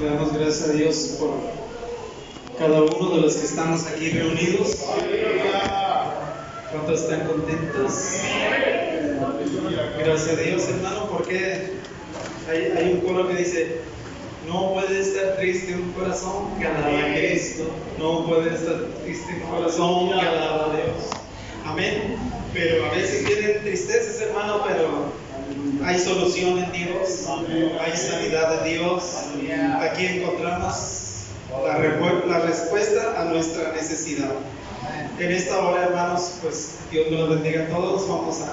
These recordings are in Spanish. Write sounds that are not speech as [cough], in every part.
Le damos gracias a Dios por cada uno de los que estamos aquí reunidos. ¿Cuántos están contentos? Gracias a Dios, hermano, porque hay, hay un coro que dice, no puede estar triste un corazón que alaba a Cristo. No puede estar triste un corazón que alaba a Dios. Amén. Pero a veces vienen tristezas, hermano, pero hay solución en Dios. Hay sanidad en Dios. Aquí encontramos la respuesta a nuestra necesidad. En esta hora, hermanos, pues Dios nos bendiga a todos. Vamos a,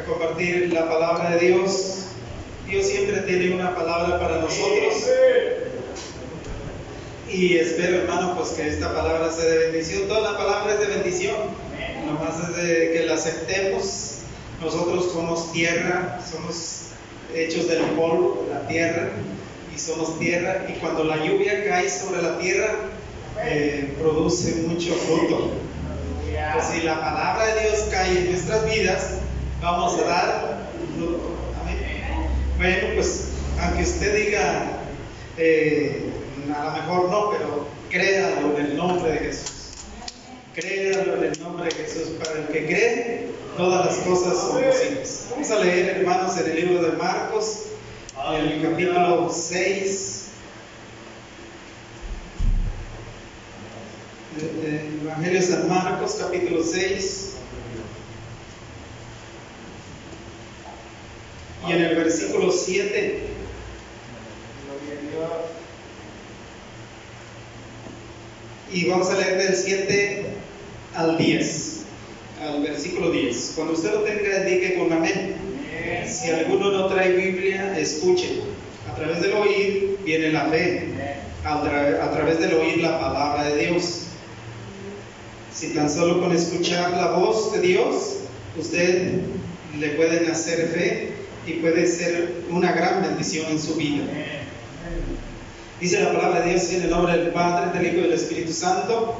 a compartir la palabra de Dios. Dios siempre tiene una palabra para nosotros. Y espero, hermano, pues que esta palabra sea de bendición. Toda la palabra es de bendición. Nomás es de que la aceptemos. Nosotros somos tierra, somos hechos del polvo, la tierra, y somos tierra. Y cuando la lluvia cae sobre la tierra, eh, produce mucho fruto. Pues si la palabra de Dios cae en nuestras vidas, vamos a dar fruto. Amén. Bueno, pues aunque usted diga, eh, a lo mejor no, pero créalo en el nombre de Jesús. Créalo en el nombre de Jesús. Para el que cree, todas las cosas son posibles. Vamos a leer, hermanos, en el libro de Marcos, en el capítulo 6. de- de Evangelio de San Marcos, capítulo 6. Y en el versículo 7. Y vamos a leer del 7 al 10, al versículo 10. Cuando usted lo tenga, indique con amén. Si alguno no trae Biblia, escuche. A través del oír viene la fe. A, tra- a través del oír la palabra de Dios. Si tan solo con escuchar la voz de Dios, usted le pueden hacer fe y puede ser una gran bendición en su vida. Dice la palabra de Dios en el nombre del Padre, del Hijo y del Espíritu Santo.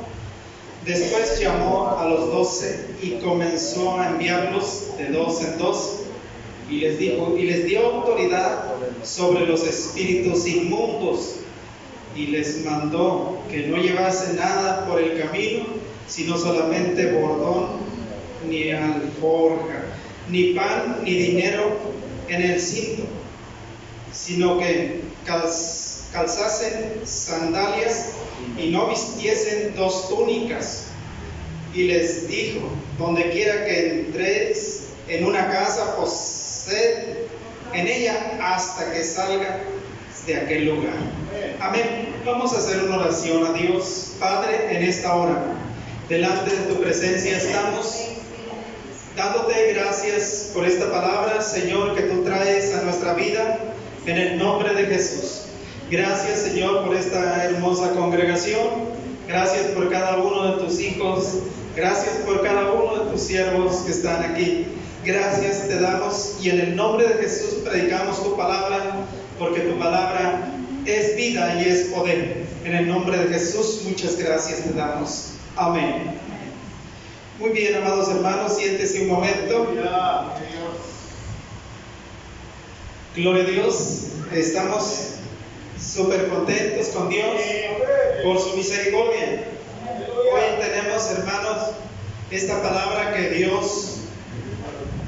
Después llamó a los doce y comenzó a enviarlos de dos en dos y les dijo y les dio autoridad sobre los espíritus inmundos y les mandó que no llevase nada por el camino, sino solamente bordón, ni alforja, ni pan, ni dinero en el cinto, sino que calz- calzasen sandalias y no vistiesen dos túnicas. Y les dijo, donde quiera que entréis en una casa, posed en ella hasta que salga de aquel lugar. Amén. Vamos a hacer una oración a Dios. Padre, en esta hora, delante de tu presencia estamos dándote gracias por esta palabra, Señor, que tú traes a nuestra vida en el nombre de Jesús. Gracias, Señor, por esta hermosa congregación. Gracias por cada uno de tus hijos. Gracias por cada uno de tus siervos que están aquí. Gracias te damos y en el nombre de Jesús predicamos tu palabra, porque tu palabra es vida y es poder. En el nombre de Jesús, muchas gracias te damos. Amén. Muy bien, amados hermanos, siéntese un momento. Gloria a Dios. Estamos súper contentos con Dios por su misericordia. Hoy tenemos, hermanos, esta palabra que Dios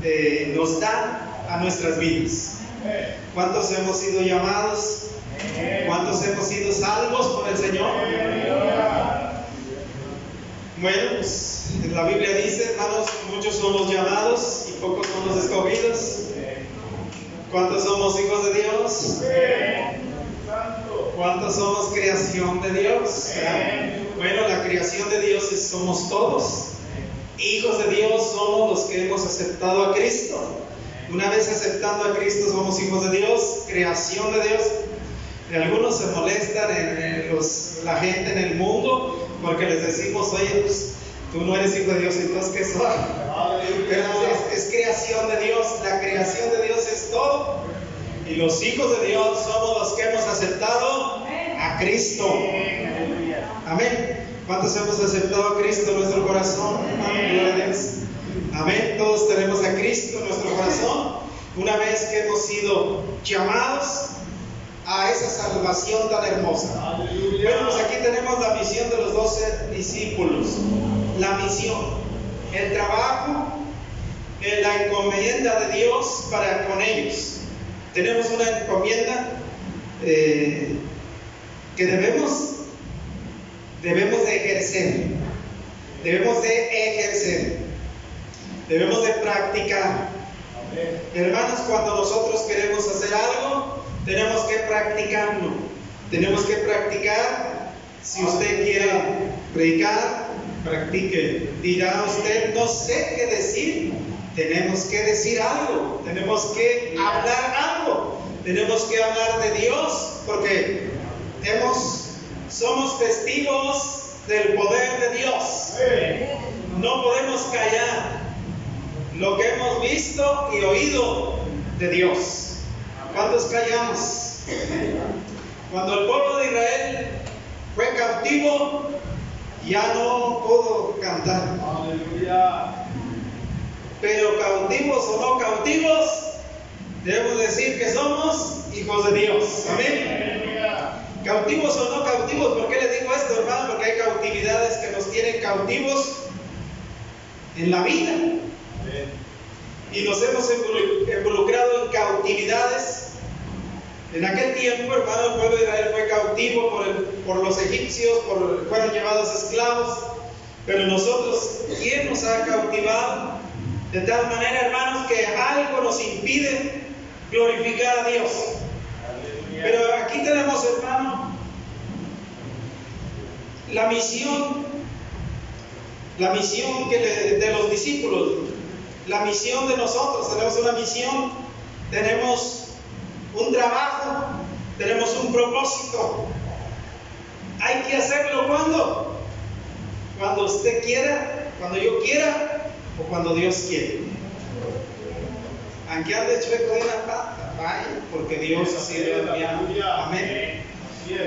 eh, nos da a nuestras vidas. ¿Cuántos hemos sido llamados? ¿Cuántos hemos sido salvos por el Señor? Bueno, pues la Biblia dice, hermanos, muchos son los llamados y pocos son los escogidos. ¿Cuántos somos hijos de Dios? ¿Cuántos somos creación de Dios? Bueno, la creación de Dios es- somos todos. Hijos de Dios somos los que hemos aceptado a Cristo. Una vez aceptando a Cristo somos hijos de Dios, creación de Dios. Algunos se molestan en, en los- la gente en el mundo porque les decimos, oye, pues tú no eres hijo de Dios, entonces ¿qué soy? Pero es, es creación de Dios, la creación de Dios es todo. Y los hijos de Dios somos los que hemos aceptado a Cristo. Amén. ¿Cuántos hemos aceptado a Cristo en nuestro corazón? Amén. A. Todos tenemos a Cristo en nuestro corazón. Una vez que hemos sido llamados salvación tan hermosa. Bueno, pues aquí tenemos la misión de los doce discípulos. La misión, el trabajo, la encomienda de Dios para con ellos. Tenemos una encomienda eh, que debemos, debemos de ejercer. Debemos de ejercer. Debemos de practicar. Hermanos, cuando nosotros queremos hacer algo, tenemos que practicarlo. Tenemos que practicar. Si usted quiere predicar, practique. Dirá usted, no sé qué decir. Tenemos que decir algo. Tenemos que hablar algo. Tenemos que hablar de Dios porque somos testigos del poder de Dios. No podemos callar lo que hemos visto y oído de Dios. ¿Cuántos callamos? Cuando el pueblo de Israel fue cautivo, ya no pudo cantar. Pero cautivos o no cautivos, debemos decir que somos hijos de Dios. Amén. Cautivos o no cautivos, ¿por qué le digo esto, hermano? Porque hay cautividades que nos tienen cautivos en la vida. Y nos hemos involucrado en cautividades. En aquel tiempo, hermano, el pueblo de Israel fue cautivo por, los egipcios, fueron llevados esclavos. Pero nosotros, ¿quién nos ha cautivado? De tal manera, hermanos, que algo nos impide glorificar a Dios. Pero aquí tenemos, hermano, la misión, la misión que de los discípulos, la misión de nosotros. Tenemos una misión, tenemos un trabajo, tenemos un propósito. Hay que hacerlo cuando, cuando usted quiera, cuando yo quiera o cuando Dios quiere. Aunque ande chueco de una pata, vaya, porque Dios así lo ha Amén.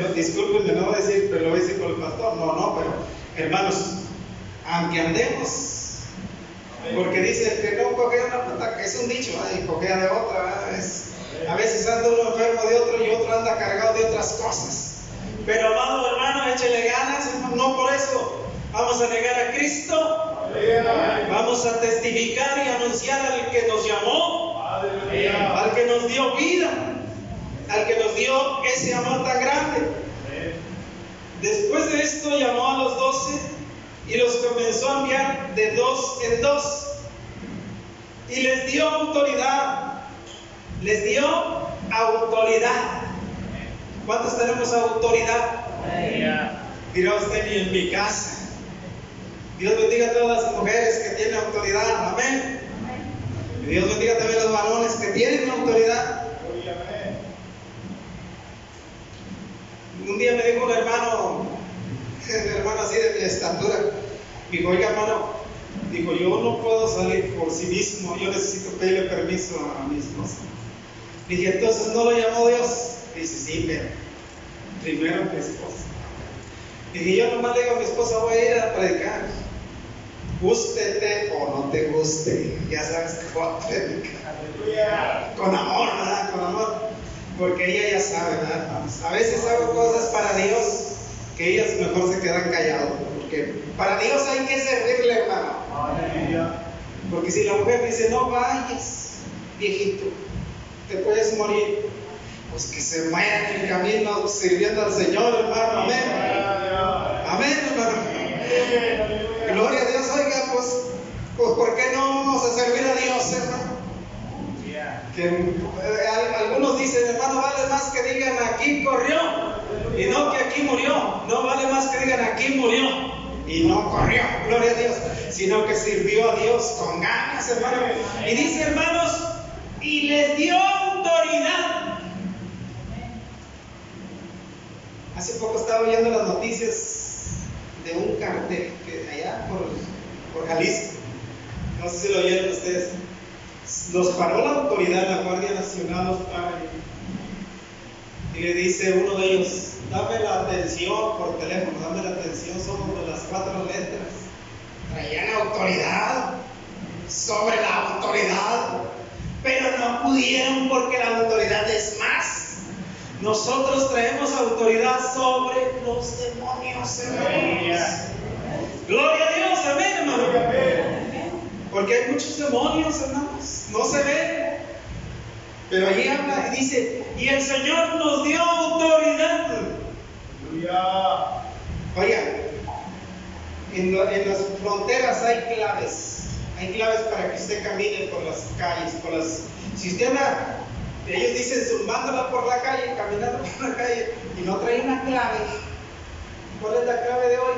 No, discúlpenme, no voy a decir, pero lo voy a decir con el pastor. No, no, pero hermanos, aunque andemos porque dice que no cogea una pata, es un dicho, y cogea de otra. a veces anda uno enfermo de otro y otro anda cargado de otras cosas. Pero amado hermano, échele ganas, no por eso vamos a negar a Cristo. Vamos a testificar y anunciar al que nos llamó, al que nos dio vida, al que nos dio ese amor tan grande. Después de esto llamó a los doce y los comenzó a enviar de dos en dos. Y les dio autoridad. Les dio autoridad. ¿Cuántos tenemos autoridad? Dirá usted ni en mi casa. Dios bendiga a todas las mujeres que tienen autoridad. Amén. Y Dios bendiga también a los varones que tienen autoridad. Un día me dijo un hermano, hermano así de mi estatura. Dijo, oiga, hermano, dijo, yo no puedo salir por sí mismo, yo necesito pedirle permiso a mi esposa. Dije, entonces no lo llamó Dios. Dice, sí, pero primero mi esposa. Dije, yo nomás le digo a mi esposa, voy a ir a predicar. Gústete o no te guste, ya sabes que voy a predicar. Con amor, ¿verdad? Con amor. Porque ella ya sabe, ¿verdad? A veces hago cosas para Dios que ellas mejor se quedan callados, porque para Dios hay que servirle, hermano. Porque si la mujer dice, no vayas, viejito, te puedes morir, pues que se muera en el camino sirviendo al Señor, hermano. Amén. Amén, hermano. Gloria a Dios, oiga, pues, pues ¿por qué no vamos a servir a Dios, hermano? Que eh, algunos dicen, hermano, vale más que digan aquí corrió y no que aquí murió. No vale más que digan aquí murió y no corrió, gloria a Dios, sino que sirvió a Dios con ganas, hermano. Y dice, hermanos, y les dio autoridad. Hace poco estaba oyendo las noticias de un cartel que allá por, por Jalisco, no sé si lo oyeron ustedes los paró la autoridad, la Guardia Nacional los para y le dice uno de ellos, dame la atención por teléfono, dame la atención, somos de las cuatro letras. Traían autoridad sobre la autoridad, pero no pudieron porque la autoridad es más. Nosotros traemos autoridad sobre los demonios, hermanos. Gloria a Dios, amén, hermano. Porque hay muchos demonios, hermanos. No se ven. Pero ahí habla y dice, y el Señor nos dio autoridad. Oiga, en, en, las fronteras hay claves. Hay claves para que usted camine por las calles, por las... Si usted anda, ellos dicen zumbándola por la calle, caminando por la calle, y no trae una clave. ¿Cuál es la clave de hoy?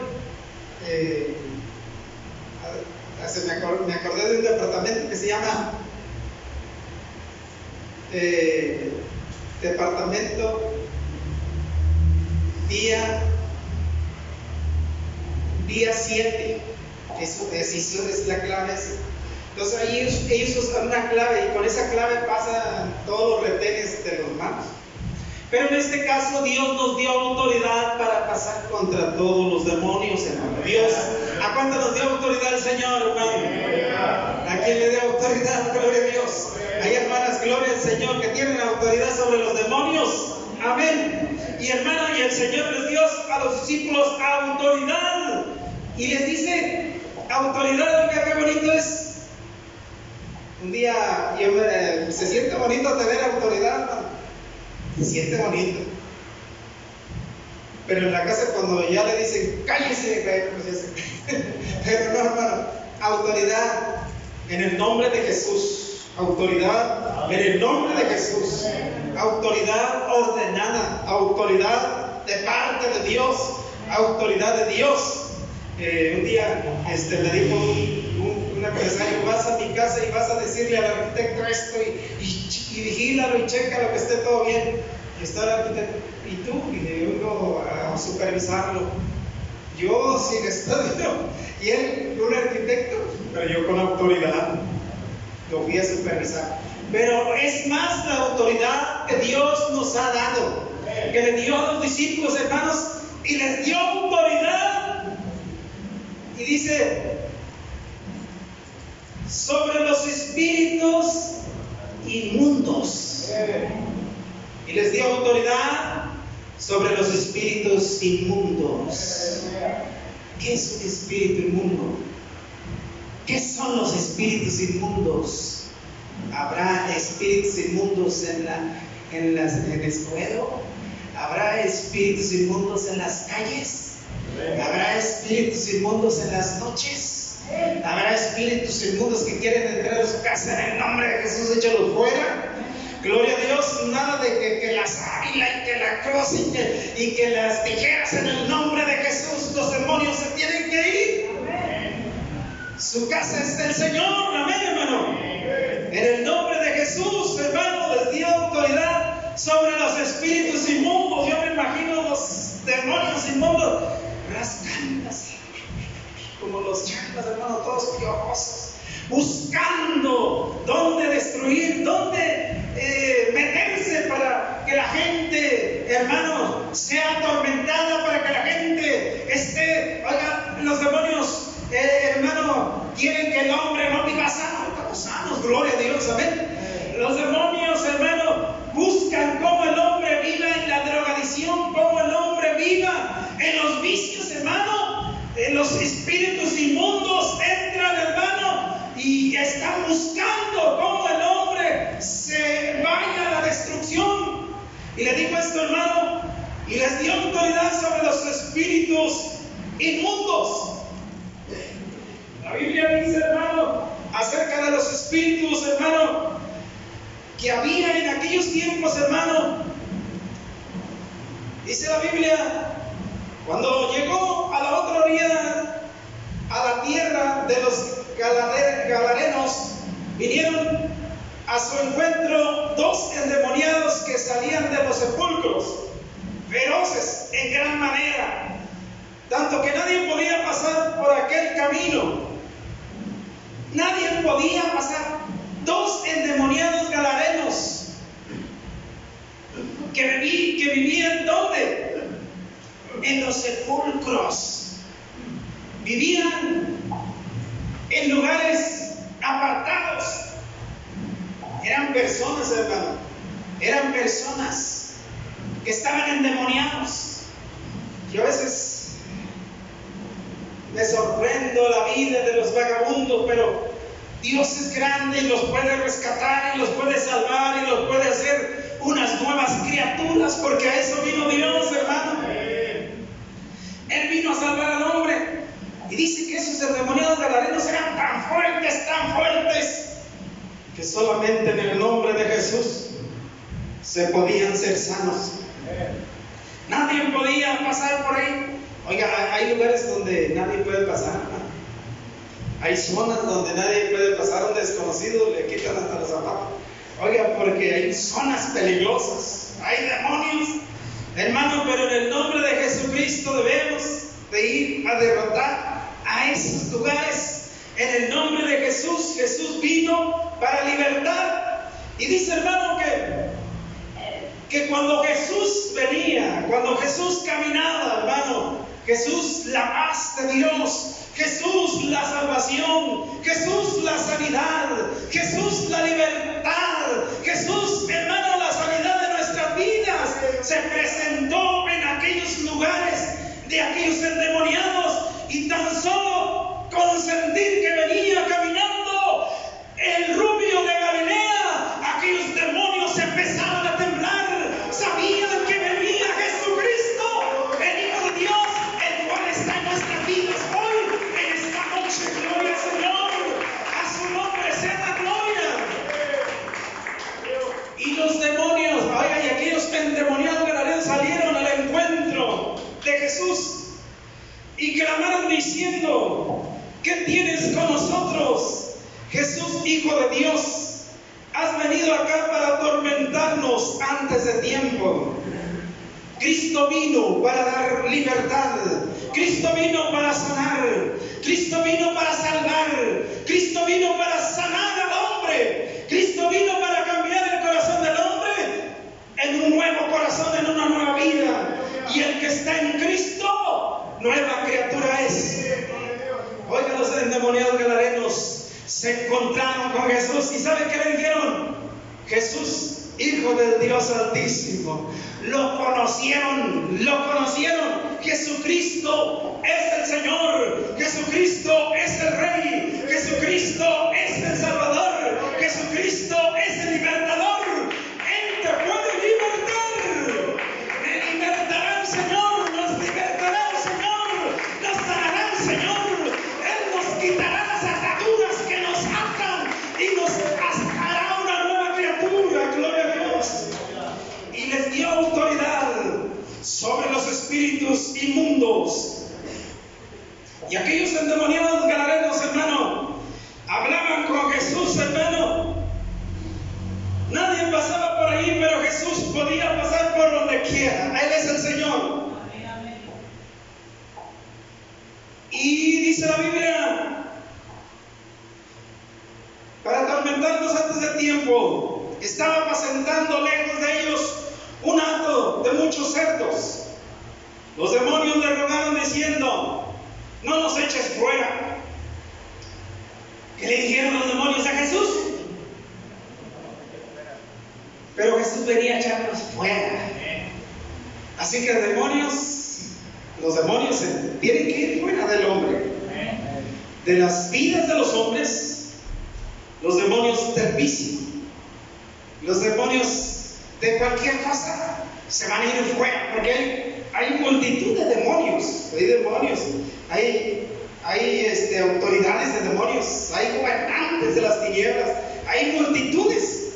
Eh, me, acordé, de un departamento que se llama eh, Departamento Día Día 7. Eso, decisión es la clave. Entonces ahí ellos, ellos usan una clave y con esa clave pasan todos los retenes de los manos. Pero en este caso Dios nos dio autoridad para pasar contra todos los demonios, hermano. Dios, ¿a cuánto nos dio autoridad el Señor, hermano? ¿A quién le dio autoridad? Gloria a Dios. Hay hermanas, gloria al Señor, que tienen autoridad sobre los demonios. Amén. Y hermano, y el Señor les dio a los discípulos autoridad. Y les dice, autoridad, oiga, qué bonito es. Un día se siente bonito tener autoridad, hermano se siente bonito. Pero en la casa cuando ya le dicen, cállese, pues [laughs] pero no, hermano, autoridad en el nombre de Jesús. Autoridad en el nombre de Jesús. Autoridad ordenada. Autoridad de parte de Dios. Autoridad de Dios. Eh, un día este, me dijo vas a mi casa y vas a decirle al arquitecto esto y, y y vigílalo y que esté todo bien. Y está el arquitecto, ¿y tú? Y vengo a supervisarlo. Yo sin estudio, [laughs] y él, un arquitecto, pero yo con autoridad, lo fui a supervisar. Pero es más la autoridad que Dios nos ha dado, que le dio a los discípulos hermanos y les dio autoridad. Y dice, sobre los espíritus inmundos. Y les dio autoridad sobre los espíritus inmundos. ¿Qué es un espíritu inmundo? ¿Qué son los espíritus inmundos? ¿Habrá espíritus inmundos en, la, en, las, en? ¿Habrá espíritus inmundos en las calles? ¿Habrá espíritus inmundos en las noches? Habrá espíritus inmundos que quieren entrar a su casa en el nombre de Jesús, échalos fuera. Gloria a Dios, nada de que, las águilas y que la cruz y que, y que, las tijeras en el nombre de Jesús, los demonios se tienen que ir. Su casa es del Señor, amén, hermano. En el nombre de Jesús, hermano, les dio autoridad sobre los espíritus inmundos. Yo me imagino los demonios inmundos rascándose como los chanclas, hermano, todos piojosos, buscando dónde destruir, dónde eh, meterse para que la gente, hermano, sea atormentada, para que la gente esté, oiga, los demonios, eh, hermano, quieren que el hombre no viva sano, estamos sanos, gloria a Dios, amén. Los demonios, hermano, buscan cómo el hombre viva en la drogadicción, cómo el hombre viva en los vicios, hermano los espíritus inmundos entran, hermano, y están buscando cómo el hombre se vaya a la destrucción. Y le dijo esto, hermano, y les dio autoridad sobre los espíritus inmundos. La Biblia dice, hermano, acerca de los espíritus, hermano, que había en aquellos tiempos, hermano. Dice la Biblia cuando llegó a la otra orilla, a la tierra de los galarenos, vinieron a su encuentro dos endemoniados que salían de los sepulcros, feroces en gran manera, tanto que nadie podía pasar por aquel camino. Nadie podía pasar. Dos endemoniados galarenos que, que vivían donde? en los sepulcros, vivían en lugares apartados. Eran personas, hermano, eran personas que estaban endemoniados. Yo a veces me sorprendo la vida de los vagabundos, pero Dios es grande y los puede rescatar y los puede salvar y los puede hacer unas nuevas criaturas, porque a eso vino Dios, hermano. Él vino a salvar al hombre. Y dice que esos endemoniados galarenos eran tan fuertes, tan fuertes, que solamente en el nombre de Jesús se podían ser sanos. Nadie podía pasar por ahí. Oiga, hay lugares donde nadie puede pasar. Hay zonas donde nadie puede pasar. Un desconocido le quitan hasta los zapatos. Oiga, porque hay zonas peligrosas. Hay demonios. Hermano, pero en el nombre de Jesucristo debemos de ir a derrotar a esos lugares. En el nombre de Jesús, Jesús vino para libertar. Y dice hermano que que cuando Jesús venía, cuando Jesús caminaba, hermano, Jesús la paz de Dios, Jesús la salvación, Jesús la sanidad, Jesús la libertad, Jesús, hermano, la sanidad de nuestras vidas, se presentó en aquellos lugares de aquellos endemoniados y tan solo con sentir que venía caminando el rubio de Galilea, aquellos demonios empezaron diciendo, ¿qué tienes con nosotros? Jesús, Hijo de Dios. Has venido acá para atormentarnos antes de tiempo. Cristo vino para dar libertad. Cristo vino para sanar. Cristo vino para salvar. Cristo vino para sanar al hombre. Cristo vino para cambiar el corazón del hombre en un nuevo corazón, en una nueva vida. Y el que está en Cristo, nueva criatura es. Oigan los endemoniados galarenos se encontraron con Jesús y ¿saben qué le dijeron? Jesús, Hijo del Dios Altísimo. Lo conocieron, lo conocieron. Jesucristo es el Señor, Jesucristo es el Rey, Jesucristo es el Salvador, Jesucristo es el libertador. Él te puede libertar. Me libertará el Señor, nos libertará el Señor, nos sanará el Señor, Él nos quitará las ataduras que nos atan y nos hará una nueva criatura, gloria a Dios. Y les dio autoridad sobre los espíritus inmundos. Y aquellos endemoniados galarenos, hermano, hablaban con Jesús, hermano. Nadie pasaba por ahí, pero Jesús podía pasar por donde quiera. Él es el Señor. Y dice la Biblia, antes de tiempo, estaba apacentando lejos de ellos un hato de muchos cerdos. Los demonios le rogaron diciendo, no nos eches fuera. ¿Qué le dijeron los demonios a Jesús? Pero Jesús venía a echarlos fuera. Así que demonios, los demonios tienen que ir fuera del hombre. De las vidas de los hombres, los demonios del vicio, los demonios de cualquier cosa, se van a ir fuera, porque hay, multitud de demonios, hay demonios, hay, este, autoridades de demonios, hay gobernantes de las tinieblas, hay multitudes.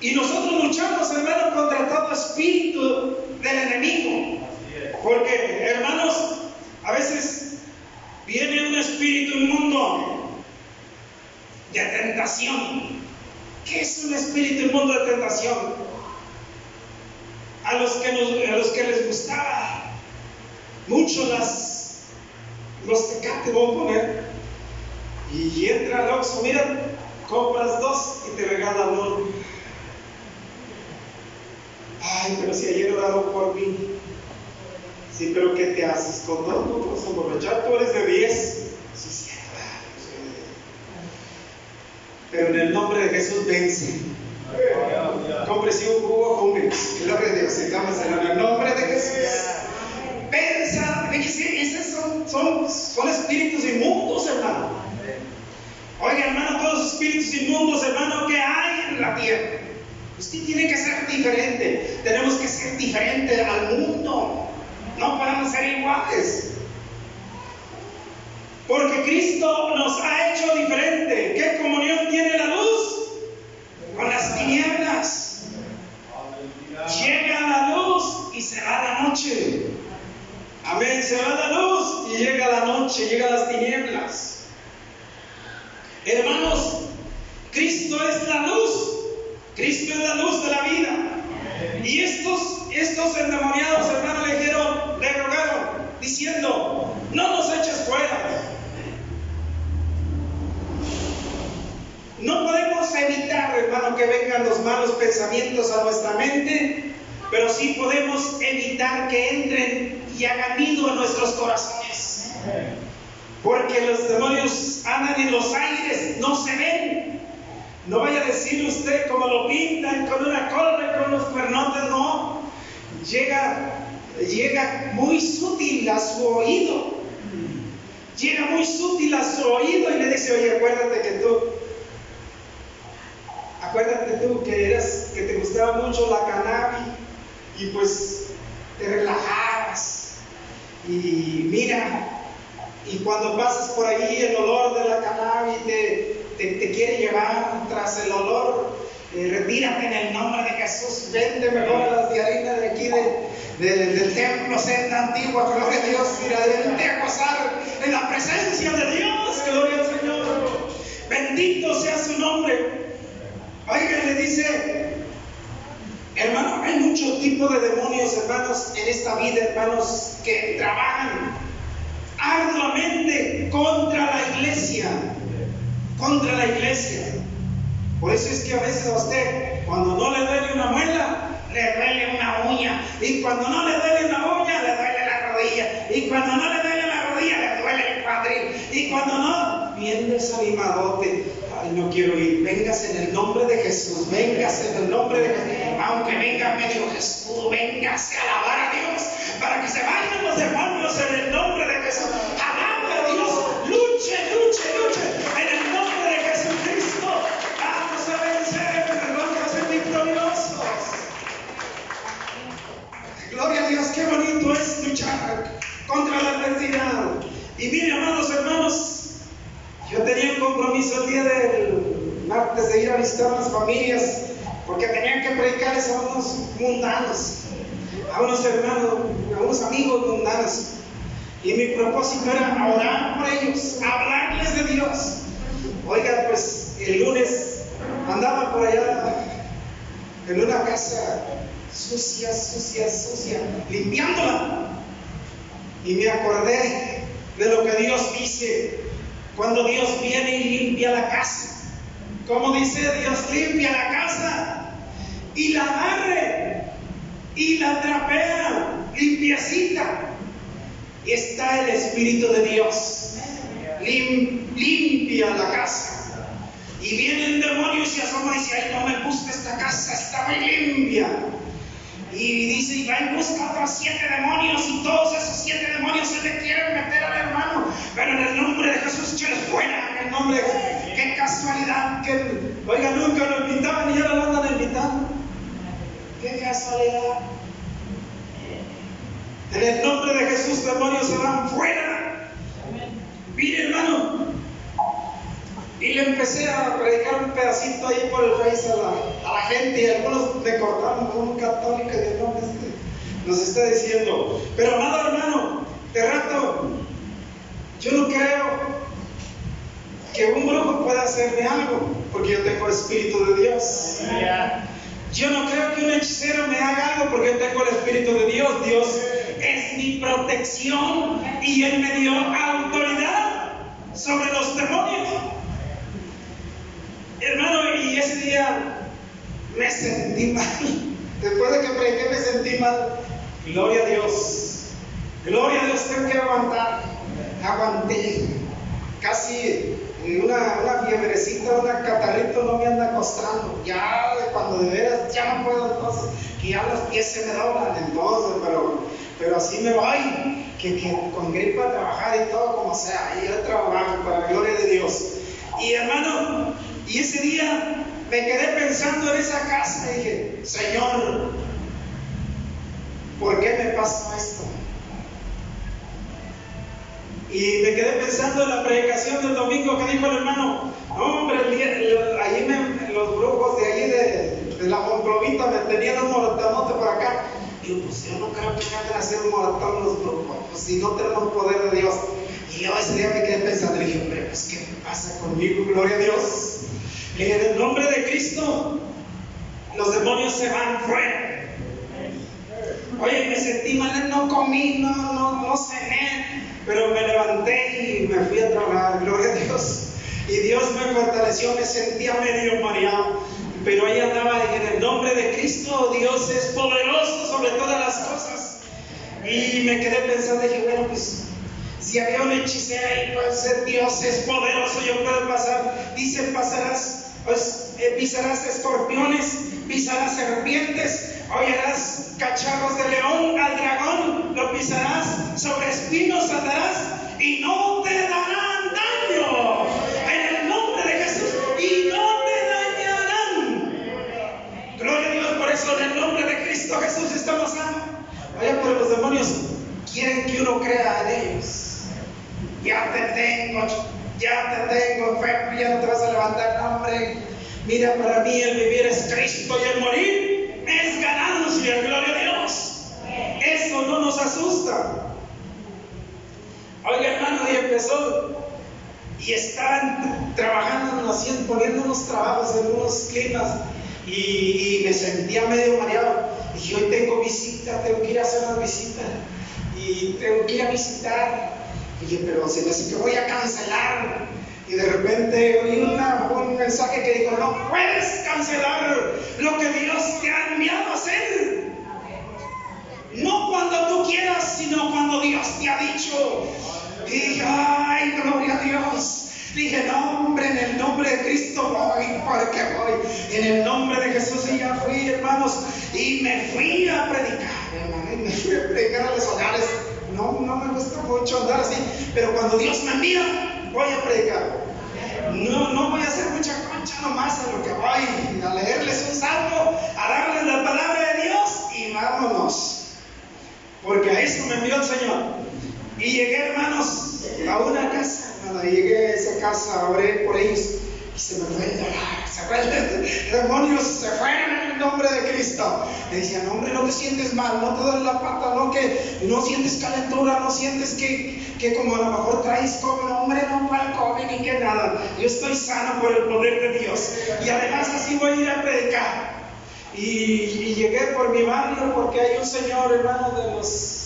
Y nosotros luchamos, hermano, contra todo espíritu del enemigo. Porque, hermanos, a veces viene un espíritu inmundo de tentación. ¿Qué es un espíritu inmundo de tentación? A los que, nos, a los que les gustaba mucho las, los tecates, voy a poner, y entra al Oxxo, mira, compras dos y te regalan uno. Ay, pero si ayer oraron por mí. Sí, pero ¿qué te haces con dos? No puedes aprovechar, tú eres de 10. Sí, cierto. Pero en el nombre de Jesús vence. Cómprese un jugo, jóvenes. Gloria a Dios. En el nombre de Jesús. Fíjese, esos son, son, son espíritus inmundos, hermano. Oiga, hermano, todos los espíritus inmundos, hermano, que hay en la tierra. Usted tiene que ser diferente. Tenemos que ser diferente al mundo. No podemos ser iguales. Porque Cristo nos ha hecho diferente. ¿Qué comunión tiene la luz? Con las tinieblas. Llega la luz y se va la noche. Amén. Se va la luz y llega la noche, llega las tinieblas. Hermanos, Cristo es la luz. Cristo es la luz de la vida. Y estos, estos endemoniados, hermanos, le dijeron, le rogaron, diciendo, no nos eches fuera. No podemos evitar, hermano, que vengan los malos pensamientos a nuestra mente, pero sí podemos evitar que entren y hagan nido en nuestros corazones. Porque los demonios andan en los aires, no se ven. No vaya a decir usted como lo pintan con una cola, con los cuernotes, no. Llega, llega muy sutil a su oído. Llega muy sutil a su oído y le dice, oye, acuérdate que tú, acuérdate tú que eras, que te gustaba mucho la cannabis y pues te relajabas. Y mira, y cuando pasas por ahí el olor de la cannabis te, te, quiere llevar tras el olor, eh, retírate en el nombre de Jesús, vende mejor a las de harina de aquí del templo senda antigua, gloria a Dios, mira, vente a gozar en la presencia de Dios, gloria al Señor. Bendito sea su nombre. Oiga, le dice, hermano, hay muchos tipos de demonios, hermanos, en esta vida, hermanos, que trabajan arduamente contra la iglesia, contra la iglesia. Por eso es que a veces a usted, cuando no le duele una muela, le duele una uña. Y cuando no le duele una uña, le duele la rodilla. Y cuando no le duele la rodilla, le duele el cuadril. Y cuando no, viene desanimadote. No quiero ir. Véngase en el nombre de Jesús. Véngase en el nombre de Jesús. Aunque venga medio Jesús, véngase a alabar a Dios para que se vayan los demonios en el nombre de Jesús. Alabe a Dios. Luche, luche, luche. En el nombre de Jesucristo. Vamos a vencer. Vamos a ser victoriosos. Gloria a Dios, qué bonito es luchar contra la adversidad. Y mire, amados hermanos, yo tenía un compromiso el día del martes de ir a visitar a las familias, porque tenían que predicarles a unos mundanos, a unos hermanos, a unos amigos mundanos. Y mi propósito era orar por ellos, hablarles de Dios. Oiga, pues el lunes andaba por allá en una casa sucia, sucia, sucia, limpiándola. Y me acordé de lo que Dios dice cuando Dios viene y limpia la casa. Como dice Dios limpia la casa y la barre y la trapea limpiecita. Y está el Espíritu de Dios. limpia la casa. Y viene el demonio y se asoma y dice, ay, no me gusta esta casa, está muy limpia. Y dice, y va y busca otros siete demonios y todos esos siete demonios se le quieren meter al hermano. Pero en el nombre de Jesús, échale fuera, en el nombre de Qué casualidad que, oiga, nunca lo invitaban y ahora lo andan invitando. Qué casualidad. En el nombre de Jesús, demonios se van fuera. Mire, hermano, y le empecé a predicar un pedacito ahí por el Face a la, gente y algunos me cortaron como un católico de no, este, nos está diciendo. Pero amado hermano, de rato, yo no creo que un brujo pueda hacerme algo, porque yo tengo el Espíritu de Dios. Yo no creo que un hechicero me haga algo porque yo tengo el Espíritu de Dios. Dios es mi protección y Él me dio autoridad sobre los demonios. Hermano, y ese día me sentí mal. Después de que prediqué me sentí mal. Gloria a Dios. Gloria a Dios, tengo que aguantar. Aguanté. Casi una, fiebrecita, una catarrito no me anda costando. Ya cuando de veras ya no puedo entonces, que ya los pies se me doblan entonces, pero, pero así me voy, que, que con gripa trabajar y todo como sea, y yo trabajo para la gloria de Dios. Y hermano, y ese día me quedé pensando en esa casa y dije, Señor, ¿por qué me pasa esto? Y me quedé pensando en la predicación del domingo que dijo el hermano, no, hombre, ahí me, los brujos de ahí de, la Monclovita me tenían un moratonote por acá. Y yo, pues yo no creo que vayan a hacer un moratón los brujos, pues si no tenemos poder de Dios. Y yo ese día me quedé pensando y dije, hombre, pues ¿qué pasa conmigo? Gloria a Dios. Y en el nombre de Cristo, los demonios se van fuera. Oye, me sentí mal, no comí, no, no, no cené, pero me levanté y me fui a trabajar, gloria a Dios. Y Dios me fortaleció, me sentía medio mareado, pero ahí andaba en el nombre de Cristo, Dios es poderoso sobre todas las cosas. Y me quedé pensando, dije, bueno, pues si había una hechicera ahí, pues Dios es poderoso, yo puedo pasar. Dice, pasarás, pues eh, pisarás escorpiones, pisarás serpientes, Oirás cacharros de león al dragón, lo pisarás, sobre espinos andarás y no te darán daño. En el nombre de Jesús, y no te dañarán. Gloria a Dios por eso, en el nombre de Cristo Jesús estamos sanos. Vaya, por los demonios quieren que uno crea en ellos. Ya te tengo, ya te tengo enfermo, ya no te vas a levantar, hombre. Mira, para mí el vivir es Cristo y el morir es ganancia, gloria a Dios. Eso no nos asusta. Oiga, hermano, y empezó y están trabajando, haciendo, poniendo unos trabajos en unos climas y, me sentía medio mareado. Dije, hoy tengo visita, tengo que ir a hacer una visita y tengo que ir a visitar. Dije, pero se me hace que voy a cancelar y de repente oí un mensaje que dijo, no puedes cancelar lo que Dios te ha enviado a hacer. No cuando tú quieras, sino cuando Dios te ha dicho. Dije, ay, gloria a Dios. Dije, no, hombre, en el nombre de Cristo voy, porque voy. En el nombre de Jesús y ya fui, hermanos, y me fui a predicar, hermano, me fui a predicar a los hogares. No, no me gusta mucho andar así, pero cuando Dios me envía, voy a predicar. No, no voy a hacer mucha concha nomás a lo que voy, a leerles un salmo, a darles la palabra de Dios y vámonos. Porque a eso me envió el Señor. Y llegué, hermanos, a una casa, y llegué a esa casa, oré por ellos y se me fue el dolor, se fue el [laughs] demonio, se fueron en el nombre de Cristo. Le decían, hombre, no te sientes mal, no te duele la pata, no que no sientes calentura, no sientes que, que como a lo mejor traes COVID, hombre, no para COVID ni que nada. Yo estoy sano por el poder de Dios. Y además así voy a ir a predicar. Y, y llegué por mi barrio porque hay un señor, hermano, de los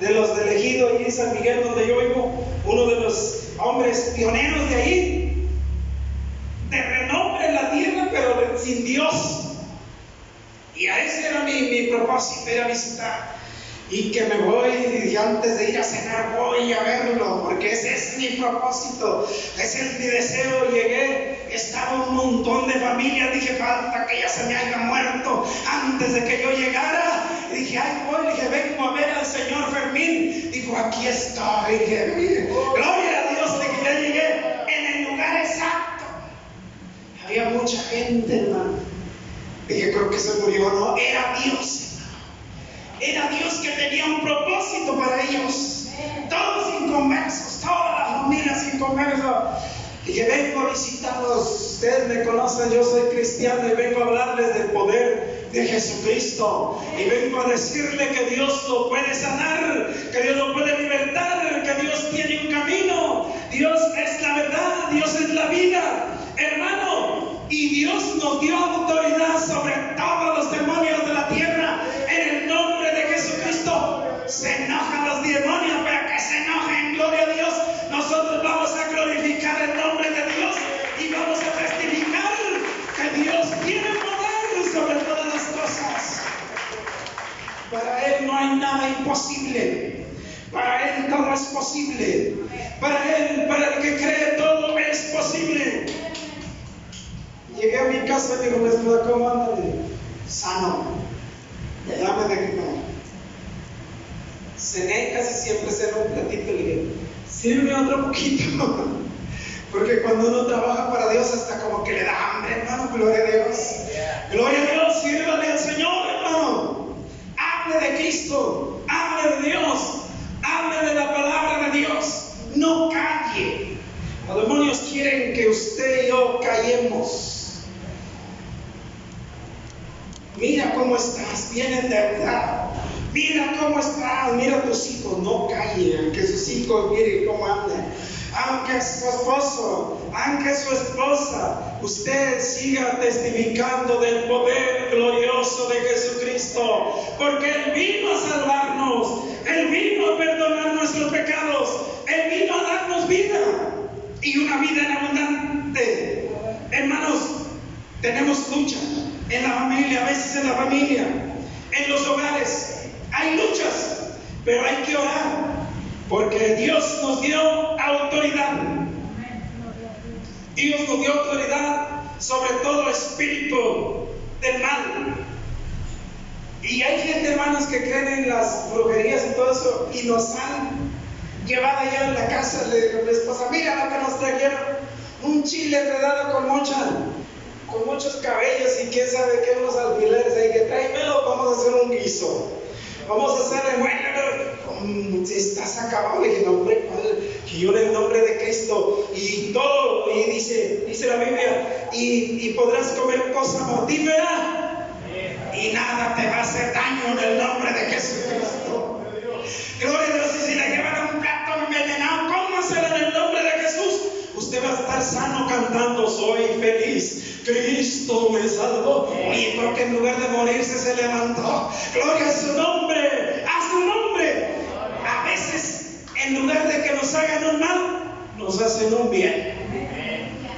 de los del ejido allí en San Miguel, donde yo vivo, uno de los hombres pioneros de ahí, de renombre en la tierra, pero sin Dios. Y a ese era mi, mi propósito, ir a visitar. Y que me voy, y antes de ir a cenar, voy a verlo, porque ese es mi propósito, ese es mi deseo. Llegué, estaba un montón de familias, dije, falta que ya se me haya muerto antes de que yo llegara. Y dije, ay, voy, dije, vengo a ver al Señor Fermín. Dijo, aquí estoy. Dije, gloria a Dios de que ya llegué en el lugar exacto había mucha gente, hermano. Dije, creo que se murió, no, era Dios, Era Dios que tenía un propósito para ellos. Todos inconversos, todas las familias inconversas. Dije, vengo a visitarlos. Ustedes me conocen, yo soy cristiano y vengo a hablarles del poder de Jesucristo. Y vengo a decirle que Dios lo puede sanar, que Dios lo puede libertar, que Dios tiene un camino. Dios es la verdad, Dios es la vida. Hermano, y Dios nos dio autoridad sobre es posible. Para Él, para el que cree, todo es posible. Llegué a mi casa y digo, esposa, ¿cómo anda? Sano. Dame de comer. Cené, casi siempre ceno un platito y le dije, sirve otro poquito. [laughs] Porque cuando uno trabaja para Dios hasta como que le da hambre, hermano, gloria a Dios. Gloria a Dios, sírvale al Señor, hermano. Hable de Cristo, hable de Dios, hable de la palabra de Dios. No calle. Los demonios quieren que usted y yo callemos. Mira cómo estás, bien endeudado. Mira cómo estás, mira a tus hijos, no callen, que sus hijos miren cómo andan. Aunque su esposo, aunque su esposa, usted siga testificando del poder glorioso de Jesucristo, porque Él vino a salvarnos, Él vino a perdonar nuestros pecados, Él vino a darnos vida y una vida en abundante. Hermanos, tenemos lucha en la familia, a veces en la familia, en los hogares. Hay luchas, pero hay que orar, porque Dios nos dio autoridad. Dios nos dio autoridad sobre todo espíritu del mal. Y hay gente, hermanos, que creen en las brujerías y todo eso, y nos han llevado allá en la casa de la esposa, mira lo que nos trajeron, un chile enredado con mocha, con muchos cabellos y quién sabe qué, unos alfileres ahí que tráemelo, vamos a hacer un guiso. Vamos a hacer bueno, si estás acabado, le dije, nombre, que yo en el nombre de Cristo y todo, y dice, dice la Biblia, y, podrás comer cosa mortífera y nada te va a hacer daño en el nombre de Jesucristo. Gloria a Dios, y si le llevan un plato envenenado, cómaselo en el nombre de Jesús. Usted va a estar sano cantando, soy feliz. Cristo me salvó. Y porque en lugar de morirse se levantó. Gloria a su nombre, a su nombre. En lugar de que nos hagan un mal, nos hacen un bien.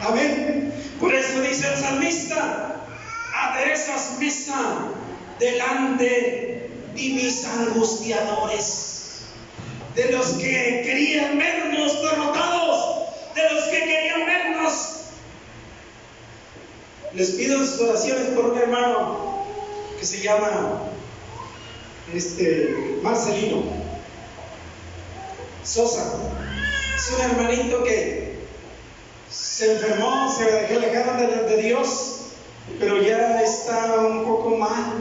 Amén. Por eso dice el salmista, aderezas mesa delante de mis angustiadores, de los que querían vernos derrotados, de los que querían vernos les pido sus oraciones por un hermano que se llama este, Marcelino Sosa. Es un hermanito que se enfermó, se alejaron de, de Dios, pero ya está un poco mal,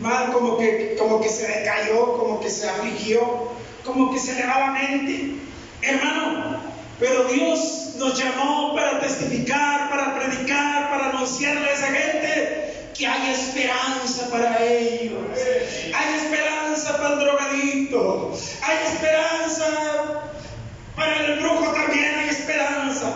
mal como que, como que se decayó, como que se afligió, como que se le va la mente. Hermano, pero Dios nos llamó para testificar, para predicar, para anunciarle a esa gente que hay esperanza para ellos. Hay esperanza para el drogadito. Hay esperanza para el brujo también hay esperanza.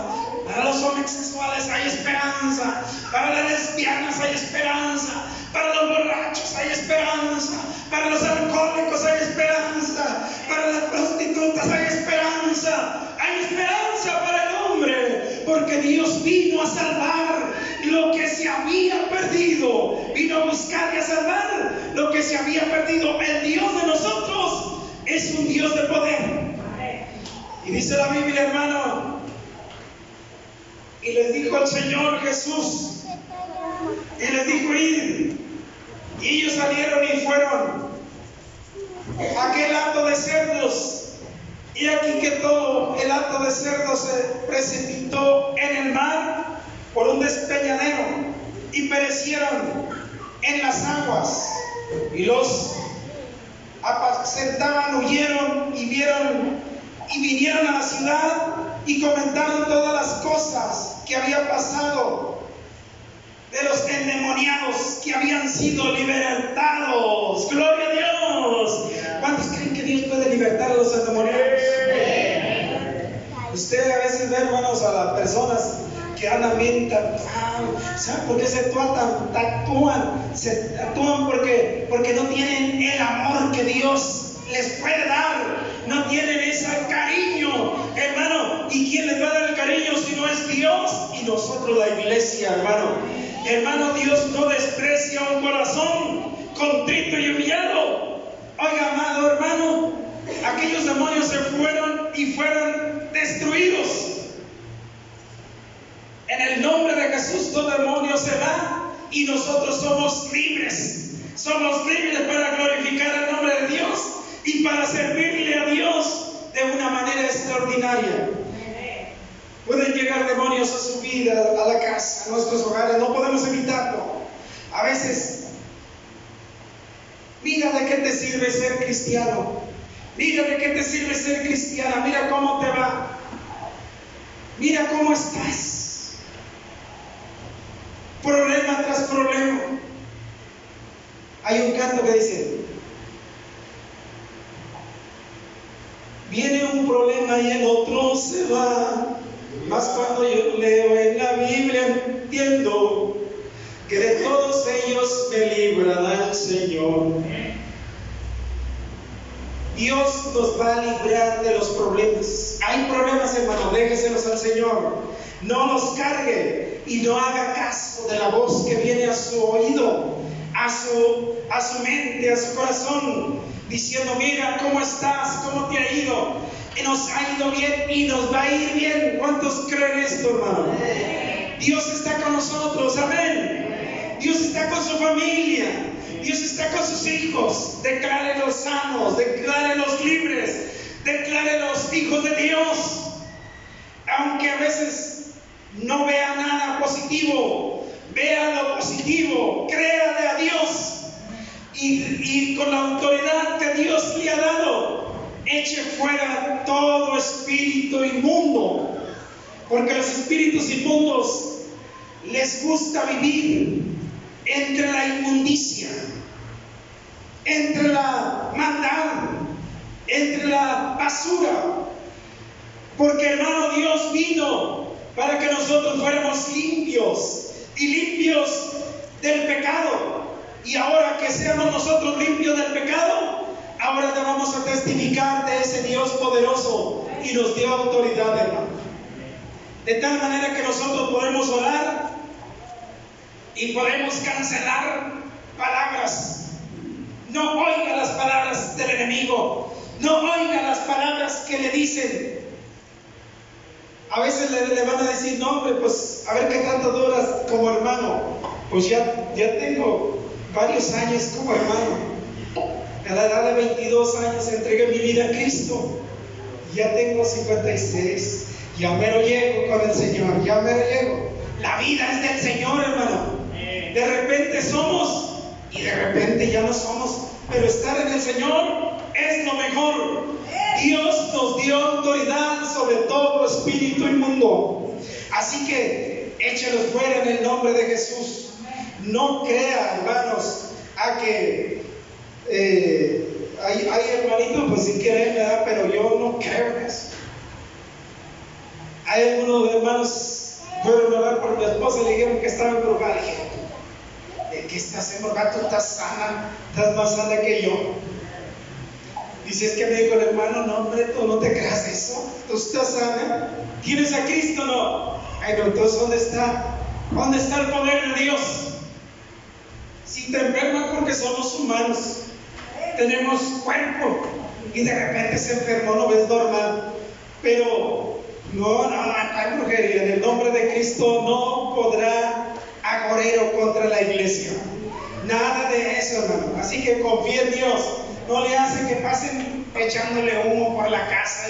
Para los homosexuales hay esperanza. Para las lesbianas hay esperanza. Para los borrachos hay esperanza. Para los alcohólicos hay esperanza. Para las prostitutas hay esperanza. Hay esperanza para el hombre. Porque Dios vino a salvar lo que se había perdido. Vino a buscar y a salvar lo que se había perdido. El Dios de nosotros es un Dios de poder. Y dice la Biblia, hermano, y les dijo el Señor Jesús, y les dijo ir. Y ellos salieron y fueron aquel hato de cerdos. Y aquí que todo el hato de cerdos se precipitó en el mar por un despeñadero y perecieron en las aguas. Y los apacentaban, huyeron y vieron y vinieron a la ciudad y comentaron todas las cosas que había pasado de los endemoniados que habían sido libertados. Gloria a Dios. ¿Cuántos creen que Dios puede libertar a los endemoniados? Usted a veces ve, hermanos, a las personas que andan bien tatuados. ¿Saben por qué se? Tatúan. Se tatúan porque, porque no tienen el amor que Dios les puede dar. No tienen ese cariño, hermano. ¿Y quién les va a dar el cariño si no es Dios? Y nosotros la iglesia, hermano. Hermano, Dios no desprecia un corazón contrito y humillado. Oiga, amado hermano, aquellos demonios se fueron y fueron destruidos. En el nombre de Jesús todo demonio se va y nosotros somos libres. Somos libres para glorificar el nombre de Dios y para servirle a Dios de una manera extraordinaria. Pueden llegar demonios a su vida, a la casa, a nuestros hogares, no podemos evitarlo. A veces, mira de qué te sirve ser cristiano. Mira de qué te sirve ser cristiana. Mira cómo te va. Mira cómo estás problema tras problema. Hay un canto que dice, viene un problema y el otro se va, más cuando yo leo en la Biblia entiendo que de todos ellos me librará el Señor. Dios nos va a librar de los problemas. Hay problemas, hermano, déjeselos al Señor. No los cargue y no haga caso de la voz que viene a su oído, a su, a su mente, a su corazón, diciendo, mira cómo estás, cómo te ha ido. Y nos ha ido bien y nos va a ir bien. ¿Cuántos creen esto, hermano? Dios está con nosotros, amén. Dios está con su familia. Dios está con sus hijos. Declárelos sanos, declárelos libres, declárelos hijos de Dios. Aunque a veces no vea nada positivo, vea lo positivo, créale a Dios y, con la autoridad que Dios le ha dado, eche fuera todo espíritu inmundo, porque los espíritus inmundos les gusta vivir entre la inmundicia, entre la maldad, entre la basura, porque hermano Dios vino para que nosotros fuéramos limpios y limpios del pecado. Y ahora que seamos nosotros limpios del pecado, ahora te vamos a testificar de ese Dios poderoso y nos dio autoridad, hermano. De tal manera que nosotros podemos orar y podemos cancelar palabras. No oiga las palabras del enemigo. No oiga las palabras que le dicen, a veces le, van a decir, no, hombre, pues a ver qué tanto como hermano. Pues ya, ya tengo varios años como hermano. A la edad de 22 años entregué mi vida a Cristo. Ya tengo 56. Ya me lo llego con el Señor. Ya me lo llego. La vida es del Señor, hermano. De repente somos y de repente ya no somos. Pero estar en el Señor es lo mejor. Dios nos dio autoridad sobre todo espíritu inmundo. Así que échelos fuera en el nombre de Jesús. No crea, hermanos, a que eh, hay, hermanitos, pues si quieren, ¿verdad? pero yo no creo en eso. Hay algunos hermanos fueron a orar por mi esposa y le dijeron que estaba embrujada. Le dije, ¿de qué estás embrujada? Tú estás sana, estás más sana que yo. Dice, es que me dijo el hermano, no, hombre, tú no te creas eso. Tú estás sana. ¿Tienes a Cristo no? Ay, no, entonces, ¿dónde está? ¿Dónde está el poder de Dios? Si te enfermas porque somos humanos, tenemos cuerpo y de repente se enfermó, no ves normal. Pero no, no, hay brujería. En el nombre de Cristo no podrá agorero contra la iglesia. Nada de eso, hermano. Así que confía en Dios no le hace que pasen echándole humo por la casa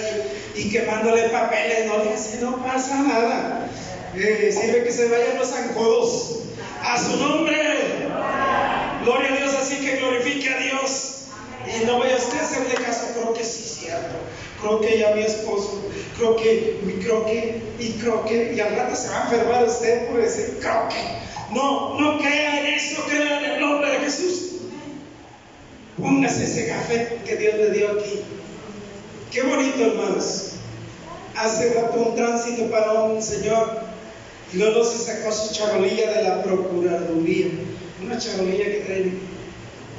y, quemándole papeles, no le hace, no pasa nada. Eh, sirve que se vayan los zancudos. A su nombre. Gloria a Dios, así que glorifique a Dios. Y no vaya usted a hacerle caso, creo que sí es cierto. Creo que ya mi esposo, creo que, creo que, y creo que, y al rato se va a enfermar usted por decir, creo que. No, no crea en eso, crea en el nombre de Jesús. Póngase ese café que Dios le dio aquí. Qué bonito, hermanos. Hace rato un tránsito para un señor y luego se sacó su charolilla de la Procuraduría una charolilla que traen.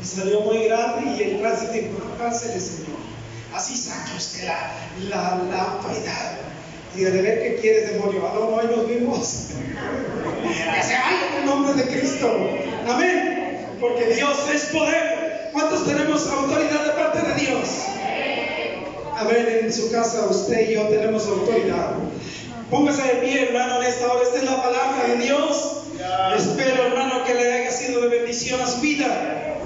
Y salió muy grande y el tránsito dijo, el Señor. Así saque usted la, la, autoridad. Y de ver que quiere demonio. Ah, no, no, ellos mismos. que se en el nombre de Cristo. Amén. Porque Dios es poder. ¿Cuántos tenemos autoridad de parte de Dios? Amén. En su casa usted y yo tenemos autoridad. Póngase de pie, hermano, en esta hora. Esta es la palabra de Dios. Espero, hermano, que le haya sido de bendición a su vida.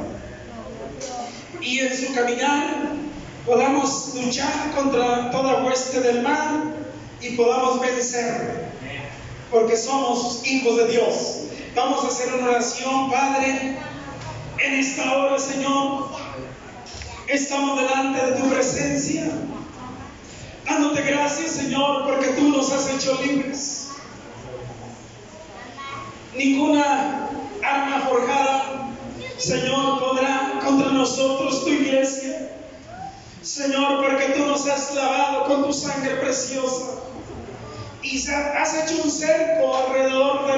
Y en su caminar podamos luchar contra toda hueste del mal y podamos vencer. Porque somos hijos de Dios. Vamos a hacer una oración, Padre. En esta hora, Señor, estamos delante de tu presencia. Dándote gracias, Señor, porque tú nos has hecho libres Ninguna arma forjada, Señor, podrá contra nosotros tu iglesia. Señor, porque tú nos has lavado con tu sangre preciosa y has hecho un cerco alrededor de